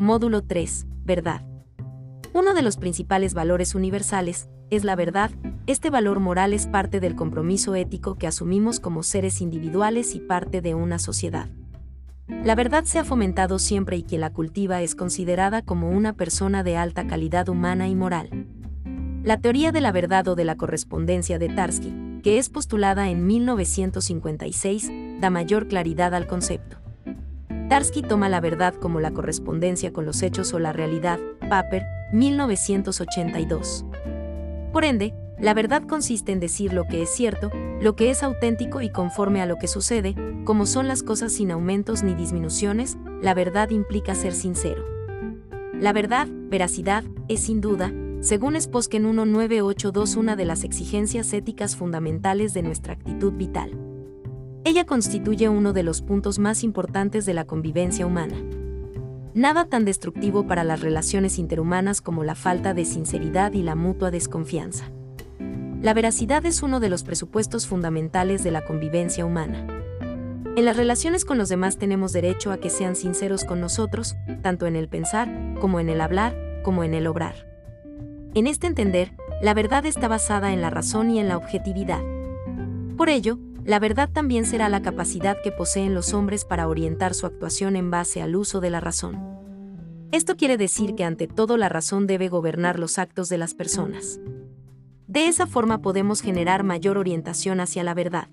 Módulo 3. Verdad. Uno de los principales valores universales es la verdad. Este valor moral es parte del compromiso ético que asumimos como seres individuales y parte de una sociedad. La verdad se ha fomentado siempre y quien la cultiva es considerada como una persona de alta calidad humana y moral. La teoría de la verdad o de la correspondencia de Tarski, que es postulada en 1956, da mayor claridad al concepto. Tarski toma la verdad como la correspondencia con los hechos o la realidad, Paper, 1982. Por ende, la verdad consiste en decir lo que es cierto, lo que es auténtico y conforme a lo que sucede, como son las cosas sin aumentos ni disminuciones, la verdad implica ser sincero. La verdad, veracidad, es sin duda, según Sposken 19822 una de las exigencias éticas fundamentales de nuestra actitud vital. Ella constituye uno de los puntos más importantes de la convivencia humana. Nada tan destructivo para las relaciones interhumanas como la falta de sinceridad y la mutua desconfianza. La veracidad es uno de los presupuestos fundamentales de la convivencia humana. En las relaciones con los demás tenemos derecho a que sean sinceros con nosotros, tanto en el pensar, como en el hablar, como en el obrar. En este entender, la verdad está basada en la razón y en la objetividad. Por ello, la verdad también será la capacidad que poseen los hombres para orientar su actuación en base al uso de la razón. Esto quiere decir que ante todo la razón debe gobernar los actos de las personas. De esa forma podemos generar mayor orientación hacia la verdad.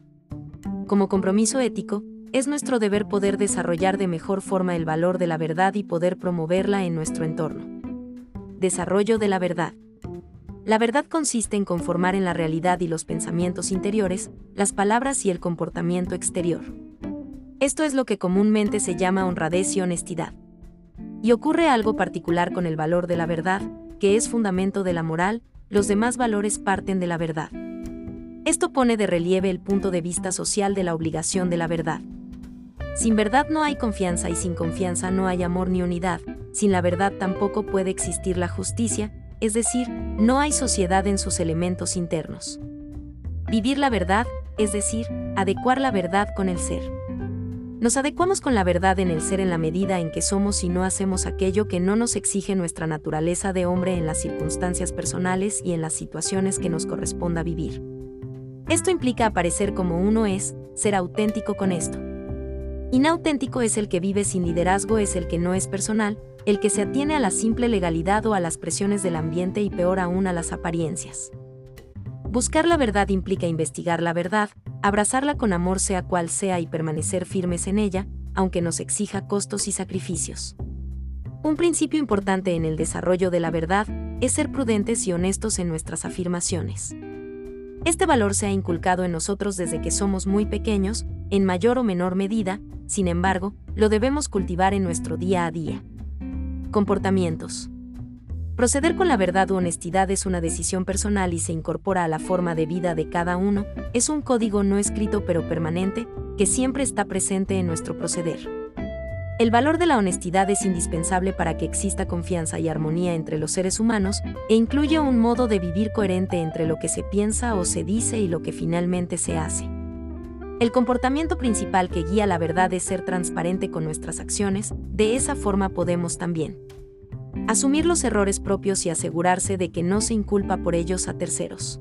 Como compromiso ético, es nuestro deber poder desarrollar de mejor forma el valor de la verdad y poder promoverla en nuestro entorno. Desarrollo de la verdad. La verdad consiste en conformar en la realidad y los pensamientos interiores, las palabras y el comportamiento exterior. Esto es lo que comúnmente se llama honradez y honestidad. Y ocurre algo particular con el valor de la verdad, que es fundamento de la moral, los demás valores parten de la verdad. Esto pone de relieve el punto de vista social de la obligación de la verdad. Sin verdad no hay confianza y sin confianza no hay amor ni unidad, sin la verdad tampoco puede existir la justicia, es decir, no hay sociedad en sus elementos internos. Vivir la verdad, es decir, adecuar la verdad con el ser. Nos adecuamos con la verdad en el ser en la medida en que somos y no hacemos aquello que no nos exige nuestra naturaleza de hombre en las circunstancias personales y en las situaciones que nos corresponda vivir. Esto implica aparecer como uno es, ser auténtico con esto. Inauténtico es el que vive sin liderazgo, es el que no es personal, el que se atiene a la simple legalidad o a las presiones del ambiente y peor aún a las apariencias. Buscar la verdad implica investigar la verdad, abrazarla con amor sea cual sea y permanecer firmes en ella, aunque nos exija costos y sacrificios. Un principio importante en el desarrollo de la verdad es ser prudentes y honestos en nuestras afirmaciones. Este valor se ha inculcado en nosotros desde que somos muy pequeños, en mayor o menor medida, sin embargo, lo debemos cultivar en nuestro día a día. Comportamientos. Proceder con la verdad u honestidad es una decisión personal y se incorpora a la forma de vida de cada uno, es un código no escrito pero permanente, que siempre está presente en nuestro proceder. El valor de la honestidad es indispensable para que exista confianza y armonía entre los seres humanos, e incluye un modo de vivir coherente entre lo que se piensa o se dice y lo que finalmente se hace. El comportamiento principal que guía la verdad es ser transparente con nuestras acciones, de esa forma podemos también asumir los errores propios y asegurarse de que no se inculpa por ellos a terceros.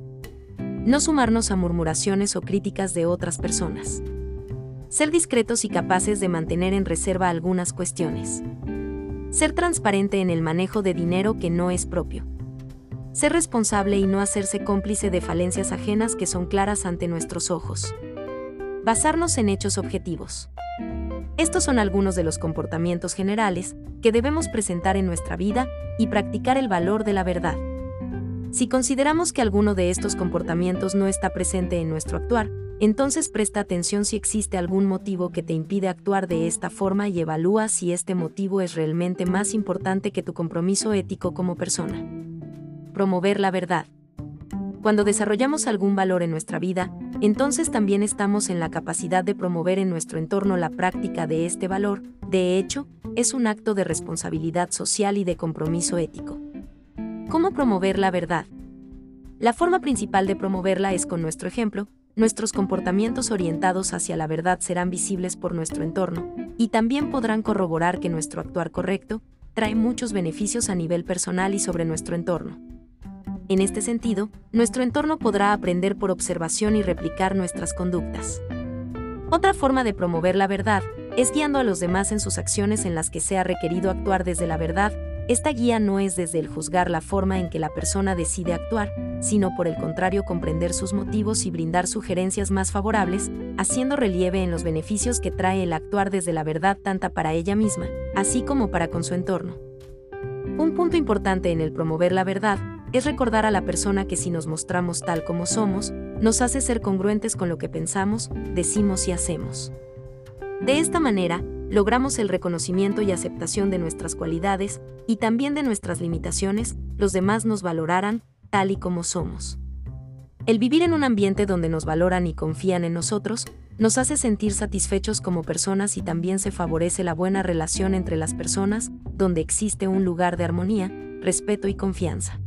No sumarnos a murmuraciones o críticas de otras personas. Ser discretos y capaces de mantener en reserva algunas cuestiones. Ser transparente en el manejo de dinero que no es propio. Ser responsable y no hacerse cómplice de falencias ajenas que son claras ante nuestros ojos. Basarnos en hechos objetivos. Estos son algunos de los comportamientos generales que debemos presentar en nuestra vida y practicar el valor de la verdad. Si consideramos que alguno de estos comportamientos no está presente en nuestro actuar, entonces presta atención si existe algún motivo que te impide actuar de esta forma y evalúa si este motivo es realmente más importante que tu compromiso ético como persona. Promover la verdad. Cuando desarrollamos algún valor en nuestra vida, entonces también estamos en la capacidad de promover en nuestro entorno la práctica de este valor, de hecho, es un acto de responsabilidad social y de compromiso ético. ¿Cómo promover la verdad? La forma principal de promoverla es con nuestro ejemplo, nuestros comportamientos orientados hacia la verdad serán visibles por nuestro entorno, y también podrán corroborar que nuestro actuar correcto, trae muchos beneficios a nivel personal y sobre nuestro entorno. En este sentido, nuestro entorno podrá aprender por observación y replicar nuestras conductas. Otra forma de promover la verdad es guiando a los demás en sus acciones en las que sea requerido actuar desde la verdad. Esta guía no es desde el juzgar la forma en que la persona decide actuar, sino por el contrario comprender sus motivos y brindar sugerencias más favorables, haciendo relieve en los beneficios que trae el actuar desde la verdad tanta para ella misma, así como para con su entorno. Un punto importante en el promover la verdad es recordar a la persona que si nos mostramos tal como somos, nos hace ser congruentes con lo que pensamos, decimos y hacemos. De esta manera, logramos el reconocimiento y aceptación de nuestras cualidades y también de nuestras limitaciones, los demás nos valorarán tal y como somos. El vivir en un ambiente donde nos valoran y confían en nosotros, nos hace sentir satisfechos como personas y también se favorece la buena relación entre las personas, donde existe un lugar de armonía, respeto y confianza.